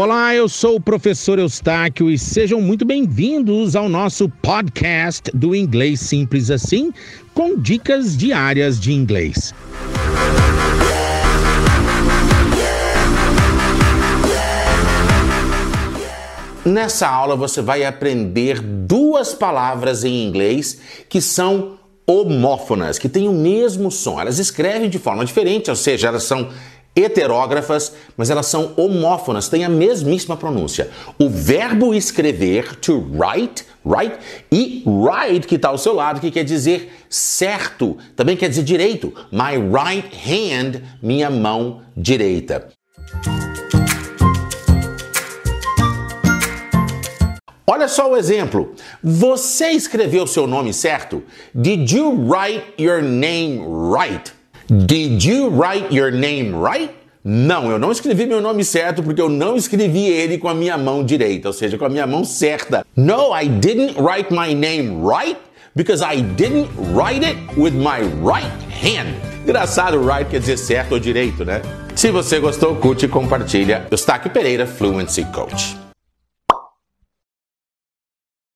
Olá, eu sou o professor Eustáquio e sejam muito bem-vindos ao nosso podcast do Inglês Simples Assim, com dicas diárias de inglês. Nessa aula você vai aprender duas palavras em inglês que são homófonas, que têm o mesmo som. Elas escrevem de forma diferente, ou seja, elas são heterógrafas, mas elas são homófonas, têm a mesmíssima pronúncia. O verbo escrever, to write, right, e right, que está ao seu lado, que quer dizer certo, também quer dizer direito. My right hand, minha mão direita. Olha só o exemplo. Você escreveu seu nome certo? Did you write your name right? Did you write your name right? Não, eu não escrevi meu nome certo porque eu não escrevi ele com a minha mão direita, ou seja, com a minha mão certa. No, I didn't write my name right because I didn't write it with my right hand. Engraçado, right quer dizer certo ou direito, né? Se você gostou, curte e compartilha. Eustáquio Pereira, Fluency Coach.